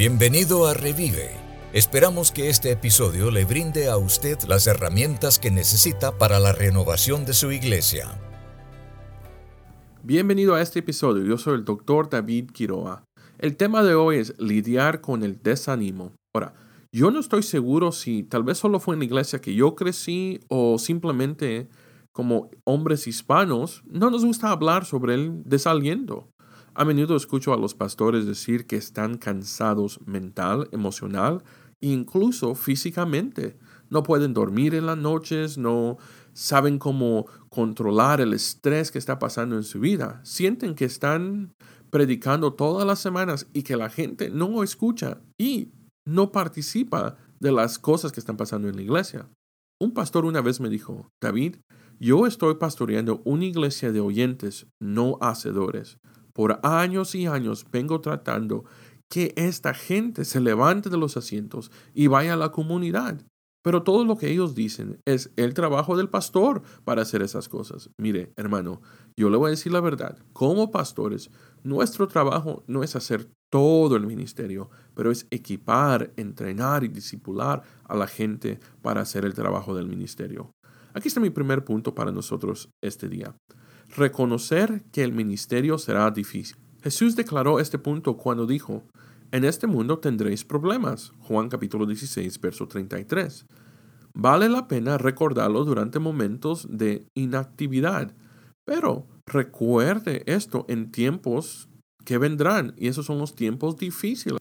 Bienvenido a Revive. Esperamos que este episodio le brinde a usted las herramientas que necesita para la renovación de su iglesia. Bienvenido a este episodio. Yo soy el doctor David Quiroa. El tema de hoy es lidiar con el desánimo. Ahora, yo no estoy seguro si tal vez solo fue en la iglesia que yo crecí o simplemente como hombres hispanos no nos gusta hablar sobre el desaliento. A menudo escucho a los pastores decir que están cansados mental, emocional e incluso físicamente. No pueden dormir en las noches, no saben cómo controlar el estrés que está pasando en su vida. Sienten que están predicando todas las semanas y que la gente no escucha y no participa de las cosas que están pasando en la iglesia. Un pastor una vez me dijo, David, yo estoy pastoreando una iglesia de oyentes, no hacedores. Por años y años vengo tratando que esta gente se levante de los asientos y vaya a la comunidad. Pero todo lo que ellos dicen es el trabajo del pastor para hacer esas cosas. Mire, hermano, yo le voy a decir la verdad. Como pastores, nuestro trabajo no es hacer todo el ministerio, pero es equipar, entrenar y discipular a la gente para hacer el trabajo del ministerio. Aquí está mi primer punto para nosotros este día reconocer que el ministerio será difícil. Jesús declaró este punto cuando dijo, en este mundo tendréis problemas. Juan capítulo 16, verso 33. Vale la pena recordarlo durante momentos de inactividad, pero recuerde esto en tiempos que vendrán, y esos son los tiempos difíciles.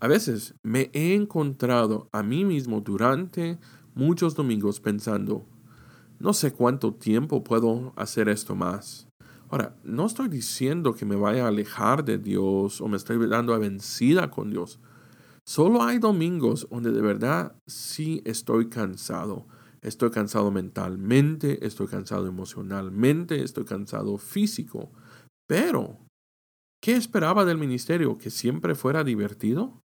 A veces me he encontrado a mí mismo durante muchos domingos pensando, no sé cuánto tiempo puedo hacer esto más. Ahora, no estoy diciendo que me vaya a alejar de Dios o me estoy dando a vencida con Dios. Solo hay domingos donde de verdad sí estoy cansado. Estoy cansado mentalmente, estoy cansado emocionalmente, estoy cansado físico. Pero, ¿qué esperaba del ministerio? ¿Que siempre fuera divertido?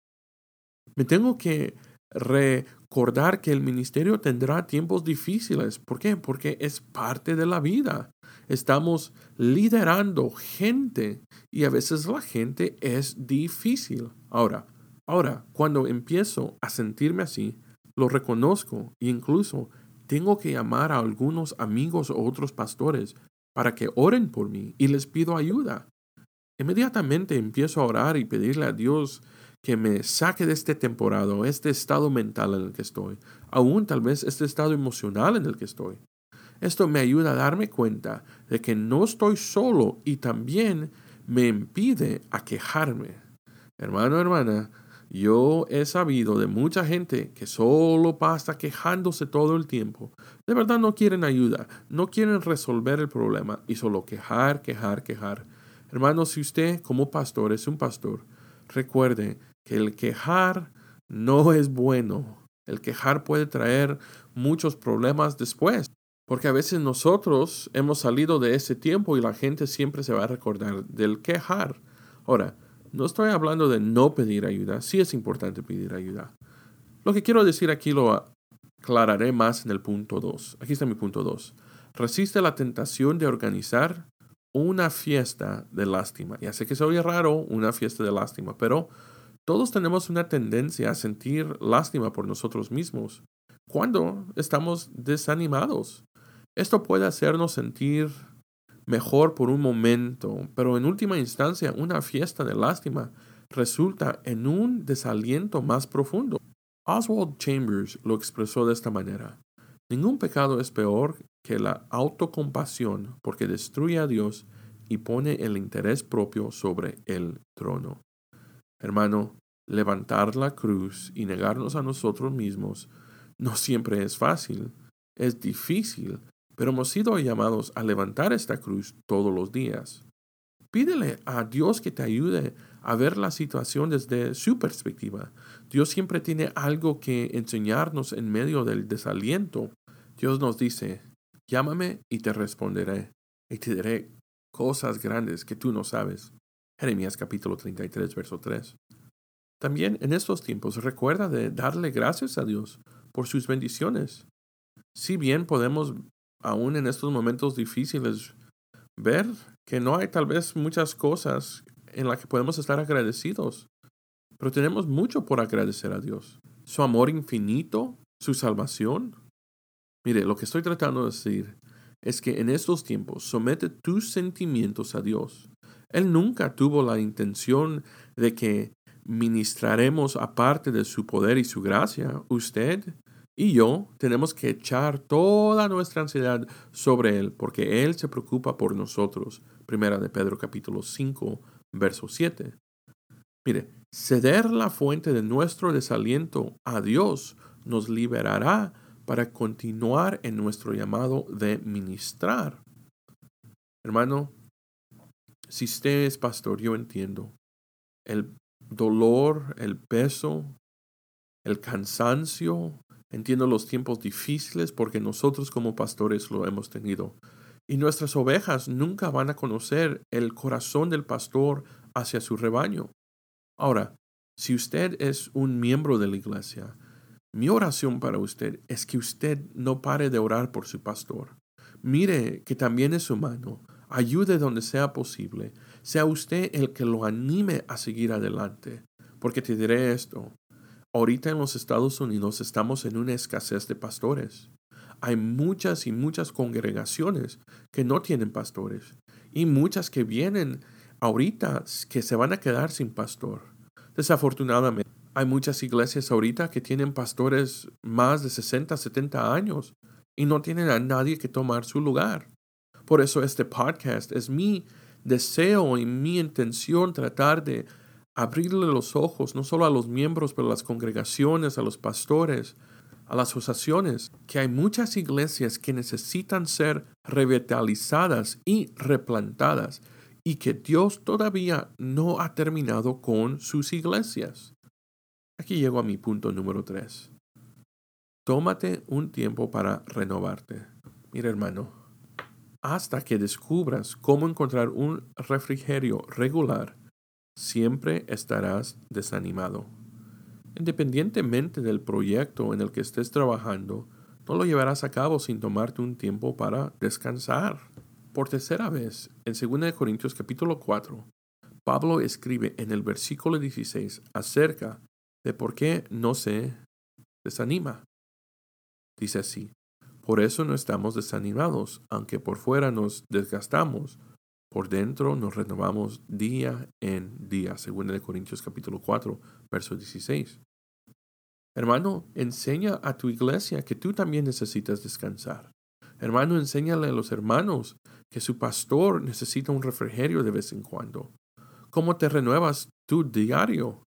Me tengo que recordar que el ministerio tendrá tiempos difíciles. ¿Por qué? Porque es parte de la vida. Estamos liderando gente y a veces la gente es difícil. Ahora, ahora, cuando empiezo a sentirme así, lo reconozco e incluso tengo que llamar a algunos amigos o otros pastores para que oren por mí y les pido ayuda. Inmediatamente empiezo a orar y pedirle a Dios que me saque de este temporada, este estado mental en el que estoy, aún tal vez este estado emocional en el que estoy. Esto me ayuda a darme cuenta de que no estoy solo y también me impide a quejarme. Hermano, hermana, yo he sabido de mucha gente que solo pasa quejándose todo el tiempo. De verdad no quieren ayuda, no quieren resolver el problema y solo quejar, quejar, quejar. Hermano, si usted como pastor es un pastor, recuerde que el quejar no es bueno. El quejar puede traer muchos problemas después, porque a veces nosotros hemos salido de ese tiempo y la gente siempre se va a recordar del quejar. Ahora, no estoy hablando de no pedir ayuda, sí es importante pedir ayuda. Lo que quiero decir aquí lo aclararé más en el punto 2. Aquí está mi punto 2. Resiste la tentación de organizar una fiesta de lástima. Ya sé que se oye raro, una fiesta de lástima, pero todos tenemos una tendencia a sentir lástima por nosotros mismos cuando estamos desanimados. Esto puede hacernos sentir mejor por un momento, pero en última instancia una fiesta de lástima resulta en un desaliento más profundo. Oswald Chambers lo expresó de esta manera. Ningún pecado es peor que la autocompasión porque destruye a Dios y pone el interés propio sobre el trono. Hermano, levantar la cruz y negarnos a nosotros mismos no siempre es fácil, es difícil, pero hemos sido llamados a levantar esta cruz todos los días. Pídele a Dios que te ayude a ver la situación desde su perspectiva. Dios siempre tiene algo que enseñarnos en medio del desaliento. Dios nos dice, llámame y te responderé, y te diré cosas grandes que tú no sabes. Jeremías capítulo 33, verso 3. También en estos tiempos recuerda de darle gracias a Dios por sus bendiciones. Si bien podemos, aún en estos momentos difíciles, ver que no hay tal vez muchas cosas en las que podemos estar agradecidos. pero tenemos mucho por agradecer a Dios. Su amor infinito, su salvación. Mire, lo que estoy tratando de decir es que en estos tiempos somete tus sentimientos a Dios. Él nunca tuvo la intención de que ministraremos aparte de su poder y su gracia. Usted y yo tenemos que echar toda nuestra ansiedad sobre Él, porque Él se preocupa por nosotros. Primera de Pedro capítulo 5, verso 7. Mire, ceder la fuente de nuestro desaliento a Dios nos liberará para continuar en nuestro llamado de ministrar. Hermano, si usted es pastor, yo entiendo. El dolor, el peso, el cansancio, entiendo los tiempos difíciles porque nosotros como pastores lo hemos tenido. Y nuestras ovejas nunca van a conocer el corazón del pastor hacia su rebaño. Ahora, si usted es un miembro de la iglesia, mi oración para usted es que usted no pare de orar por su pastor. Mire que también es humano, ayude donde sea posible, sea usted el que lo anime a seguir adelante. Porque te diré esto, ahorita en los Estados Unidos estamos en una escasez de pastores. Hay muchas y muchas congregaciones que no tienen pastores y muchas que vienen ahorita que se van a quedar sin pastor. Desafortunadamente, hay muchas iglesias ahorita que tienen pastores más de 60, 70 años y no tienen a nadie que tomar su lugar. Por eso este podcast es mi deseo y mi intención tratar de abrirle los ojos no solo a los miembros, pero a las congregaciones, a los pastores, a las asociaciones, que hay muchas iglesias que necesitan ser revitalizadas y replantadas y que Dios todavía no ha terminado con sus iglesias. Aquí llego a mi punto número 3. Tómate un tiempo para renovarte. Mira hermano, hasta que descubras cómo encontrar un refrigerio regular, siempre estarás desanimado. Independientemente del proyecto en el que estés trabajando, no lo llevarás a cabo sin tomarte un tiempo para descansar. Por tercera vez, en 2 Corintios capítulo 4, Pablo escribe en el versículo 16 acerca de por qué no se desanima. Dice así, por eso no estamos desanimados, aunque por fuera nos desgastamos, por dentro nos renovamos día en día, según el Corintios capítulo 4, verso 16. Hermano, enseña a tu iglesia que tú también necesitas descansar. Hermano, enséñale a los hermanos que su pastor necesita un refrigerio de vez en cuando. ¿Cómo te renuevas tu diario?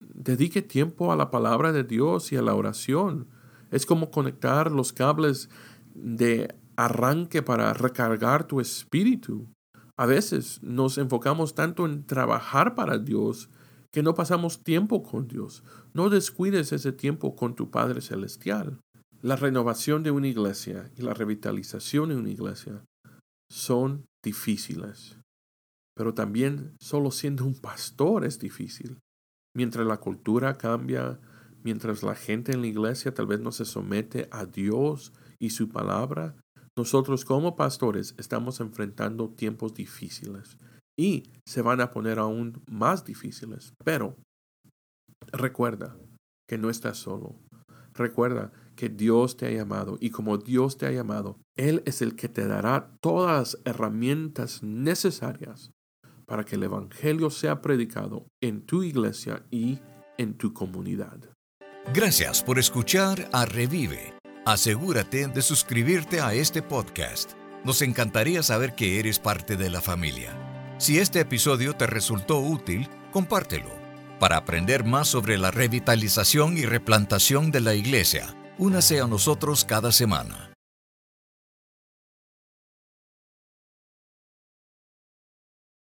Dedique tiempo a la palabra de Dios y a la oración. Es como conectar los cables de arranque para recargar tu espíritu. A veces nos enfocamos tanto en trabajar para Dios que no pasamos tiempo con Dios. No descuides ese tiempo con tu Padre Celestial. La renovación de una iglesia y la revitalización de una iglesia son difíciles. Pero también solo siendo un pastor es difícil. Mientras la cultura cambia, mientras la gente en la iglesia tal vez no se somete a Dios y su palabra, nosotros como pastores estamos enfrentando tiempos difíciles y se van a poner aún más difíciles. Pero recuerda que no estás solo. Recuerda que Dios te ha llamado y como Dios te ha llamado, Él es el que te dará todas las herramientas necesarias para que el Evangelio sea predicado en tu iglesia y en tu comunidad. Gracias por escuchar a Revive. Asegúrate de suscribirte a este podcast. Nos encantaría saber que eres parte de la familia. Si este episodio te resultó útil, compártelo. Para aprender más sobre la revitalización y replantación de la iglesia, únase a nosotros cada semana.